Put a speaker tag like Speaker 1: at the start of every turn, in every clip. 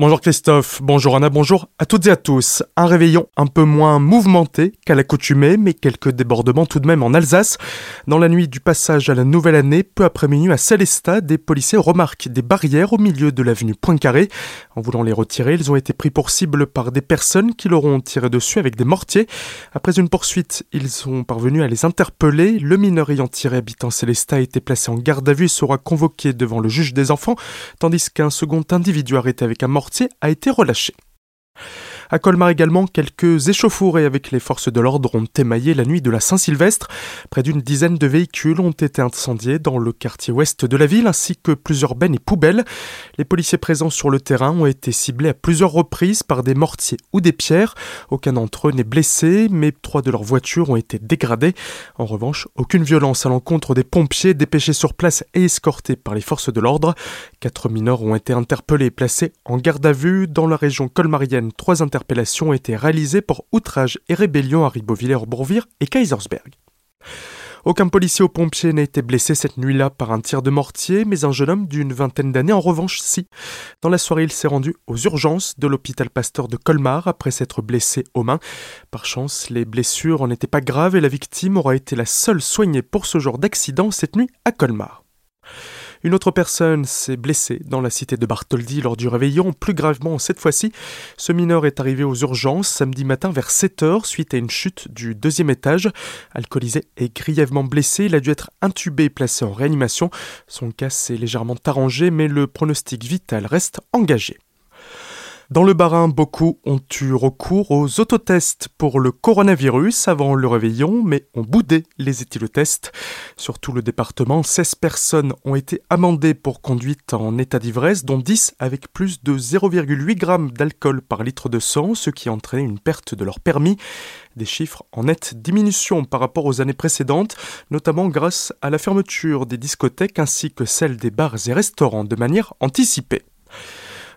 Speaker 1: Bonjour Christophe, bonjour Anna, bonjour à toutes et à tous. Un réveillon un peu moins mouvementé qu'à l'accoutumée, mais quelques débordements tout de même en Alsace. Dans la nuit du passage à la nouvelle année, peu après minuit à Célestat, des policiers remarquent des barrières au milieu de l'avenue Poincaré. En voulant les retirer, ils ont été pris pour cible par des personnes qui leur ont tiré dessus avec des mortiers. Après une poursuite, ils sont parvenus à les interpeller. Le mineur ayant tiré habitant Célestat a été placé en garde à vue et sera convoqué devant le juge des enfants, tandis qu'un second individu arrêté avec un mortier a été relâché. À Colmar également, quelques échauffourées avec les forces de l'ordre ont émaillé la nuit de la Saint-Sylvestre. Près d'une dizaine de véhicules ont été incendiés dans le quartier ouest de la ville ainsi que plusieurs bennes et poubelles. Les policiers présents sur le terrain ont été ciblés à plusieurs reprises par des mortiers ou des pierres. Aucun d'entre eux n'est blessé, mais trois de leurs voitures ont été dégradées. En revanche, aucune violence à l'encontre des pompiers dépêchés sur place et escortés par les forces de l'ordre. Quatre mineurs ont été interpellés et placés en garde à vue dans la région colmarienne. Trois interpellations ont été réalisées pour outrage et rébellion à Ribovillers-Bourvire et Kaisersberg. Aucun policier ou pompier n'a été blessé cette nuit-là par un tir de mortier, mais un jeune homme d'une vingtaine d'années en revanche si. Dans la soirée, il s'est rendu aux urgences de l'hôpital Pasteur de Colmar après s'être blessé aux mains. Par chance, les blessures n'étaient pas graves et la victime aura été la seule soignée pour ce genre d'accident cette nuit à Colmar. Une autre personne s'est blessée dans la cité de Bartholdi lors du réveillon, plus gravement cette fois-ci. Ce mineur est arrivé aux urgences samedi matin vers 7h suite à une chute du deuxième étage. Alcoolisé et grièvement blessé, il a dû être intubé et placé en réanimation. Son cas s'est légèrement arrangé mais le pronostic vital reste engagé. Dans le Barin, beaucoup ont eu recours aux autotests pour le coronavirus avant le réveillon, mais ont boudé les éthylotests. Sur tout le département, 16 personnes ont été amendées pour conduite en état d'ivresse, dont 10 avec plus de 0,8 g d'alcool par litre de sang, ce qui a entraîné une perte de leur permis. Des chiffres en nette diminution par rapport aux années précédentes, notamment grâce à la fermeture des discothèques ainsi que celle des bars et restaurants de manière anticipée.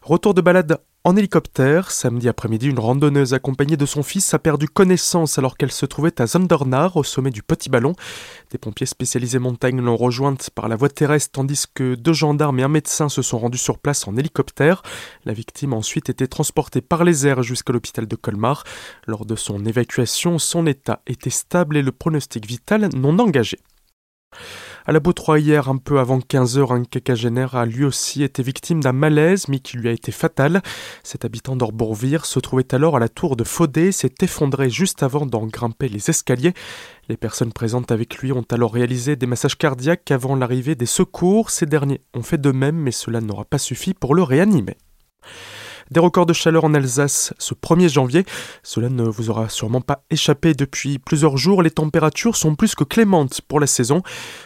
Speaker 1: Retour de balade en hélicoptère, samedi après-midi, une randonneuse accompagnée de son fils a perdu connaissance alors qu'elle se trouvait à Zondernach, au sommet du Petit Ballon. Des pompiers spécialisés montagne l'ont rejointe par la voie terrestre tandis que deux gendarmes et un médecin se sont rendus sur place en hélicoptère. La victime a ensuite été transportée par les airs jusqu'à l'hôpital de Colmar. Lors de son évacuation, son état était stable et le pronostic vital non engagé. À la Beautroy hier, un peu avant 15h, un quinquagénaire a lui aussi été victime d'un malaise, mais qui lui a été fatal. Cet habitant d'Orbourvire se trouvait alors à la tour de Faudé, s'est effondré juste avant d'en grimper les escaliers. Les personnes présentes avec lui ont alors réalisé des massages cardiaques avant l'arrivée des secours. Ces derniers ont fait de même, mais cela n'aura pas suffi pour le réanimer. Des records de chaleur en Alsace ce 1er janvier. Cela ne vous aura sûrement pas échappé depuis plusieurs jours. Les températures sont plus que clémentes pour la saison.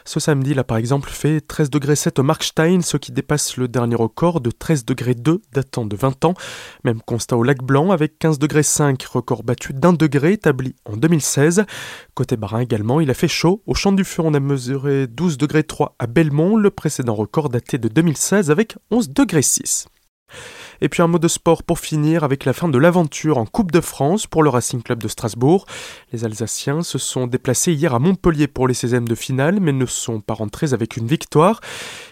Speaker 1: Ce samedi, il a par exemple, fait 13 degrés 7 au Markstein, ce qui dépasse le dernier record de 13 degrés 2 datant de 20 ans. Même constat au Lac Blanc avec 15 degrés 5, record battu d'un degré établi en 2016. Côté Barin également, il a fait chaud. Au Champ du Feu, on a mesuré 12 degrés 3 à Belmont, le précédent record daté de 2016 avec 11 degrés 6. Et puis un mot de sport pour finir avec la fin de l'aventure en Coupe de France pour le Racing Club de Strasbourg. Les Alsaciens se sont déplacés hier à Montpellier pour les 16e de finale mais ne sont pas rentrés avec une victoire.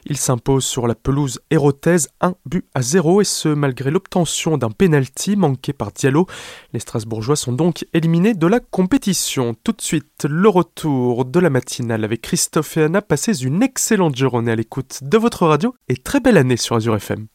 Speaker 1: Ils s'imposent sur la pelouse hérotaise 1 but à 0 et ce malgré l'obtention d'un penalty manqué par Diallo. Les Strasbourgeois sont donc éliminés de la compétition. Tout de suite, le retour de la matinale avec Christophe et Anna. Passez une excellente journée à l'écoute de votre radio et très belle année sur Azure FM.